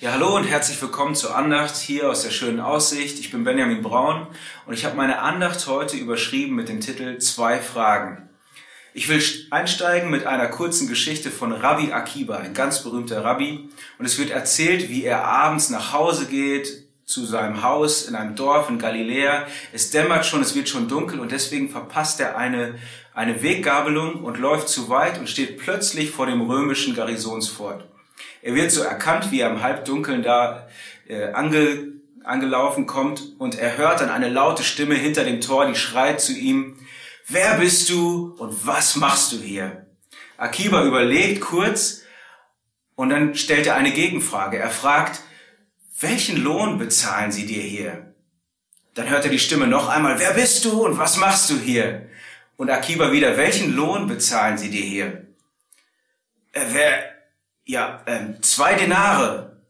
Ja, hallo und herzlich willkommen zur Andacht hier aus der schönen Aussicht. Ich bin Benjamin Braun und ich habe meine Andacht heute überschrieben mit dem Titel Zwei Fragen. Ich will einsteigen mit einer kurzen Geschichte von Rabbi Akiba, ein ganz berühmter Rabbi. Und es wird erzählt, wie er abends nach Hause geht, zu seinem Haus in einem Dorf in Galiläa. Es dämmert schon, es wird schon dunkel und deswegen verpasst er eine, eine Weggabelung und läuft zu weit und steht plötzlich vor dem römischen Garnisonsfort. Er wird so erkannt, wie er im Halbdunkeln da äh, ange, angelaufen kommt und er hört dann eine laute Stimme hinter dem Tor, die schreit zu ihm, Wer bist du und was machst du hier? Akiba überlegt kurz und dann stellt er eine Gegenfrage. Er fragt, welchen Lohn bezahlen sie dir hier? Dann hört er die Stimme noch einmal, wer bist du und was machst du hier? Und Akiba wieder, welchen Lohn bezahlen sie dir hier? Äh, wer, ja, ähm, zwei Denare.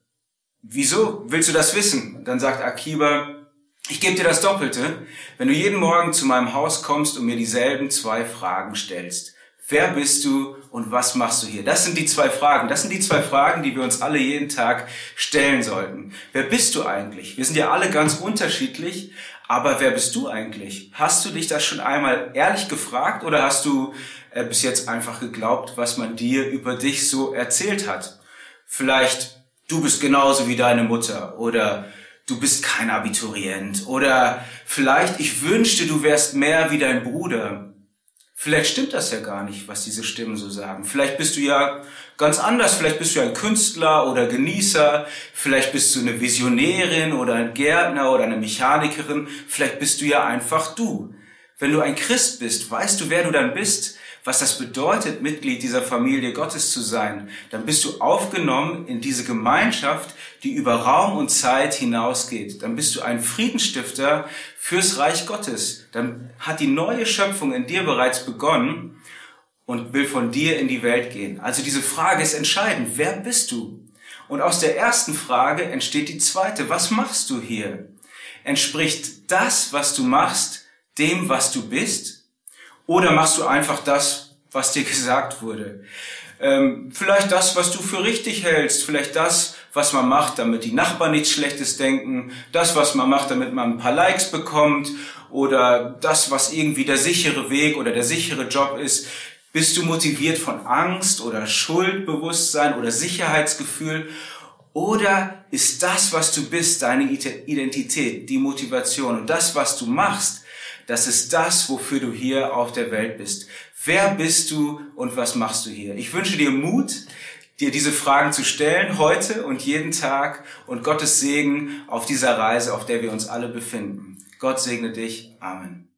Wieso willst du das wissen? Dann sagt Akiba, ich gebe dir das Doppelte, wenn du jeden Morgen zu meinem Haus kommst und mir dieselben zwei Fragen stellst. Wer bist du und was machst du hier? Das sind die zwei Fragen. Das sind die zwei Fragen, die wir uns alle jeden Tag stellen sollten. Wer bist du eigentlich? Wir sind ja alle ganz unterschiedlich, aber wer bist du eigentlich? Hast du dich das schon einmal ehrlich gefragt oder hast du äh, bis jetzt einfach geglaubt, was man dir über dich so erzählt hat? Vielleicht du bist genauso wie deine Mutter oder du bist kein Abiturient oder vielleicht ich wünschte, du wärst mehr wie dein Bruder Vielleicht stimmt das ja gar nicht, was diese Stimmen so sagen. Vielleicht bist du ja ganz anders. Vielleicht bist du ein Künstler oder Genießer. Vielleicht bist du eine Visionärin oder ein Gärtner oder eine Mechanikerin. Vielleicht bist du ja einfach du. Wenn du ein Christ bist, weißt du, wer du dann bist? was das bedeutet, Mitglied dieser Familie Gottes zu sein, dann bist du aufgenommen in diese Gemeinschaft, die über Raum und Zeit hinausgeht. Dann bist du ein Friedenstifter fürs Reich Gottes. Dann hat die neue Schöpfung in dir bereits begonnen und will von dir in die Welt gehen. Also diese Frage ist entscheidend. Wer bist du? Und aus der ersten Frage entsteht die zweite. Was machst du hier? Entspricht das, was du machst, dem, was du bist? Oder machst du einfach das, was dir gesagt wurde? Ähm, vielleicht das, was du für richtig hältst, vielleicht das, was man macht, damit die Nachbarn nichts Schlechtes denken, das, was man macht, damit man ein paar Likes bekommt oder das, was irgendwie der sichere Weg oder der sichere Job ist. Bist du motiviert von Angst oder Schuldbewusstsein oder Sicherheitsgefühl? Oder ist das, was du bist, deine Identität, die Motivation und das, was du machst, das ist das, wofür du hier auf der Welt bist. Wer bist du und was machst du hier? Ich wünsche dir Mut, dir diese Fragen zu stellen, heute und jeden Tag und Gottes Segen auf dieser Reise, auf der wir uns alle befinden. Gott segne dich. Amen.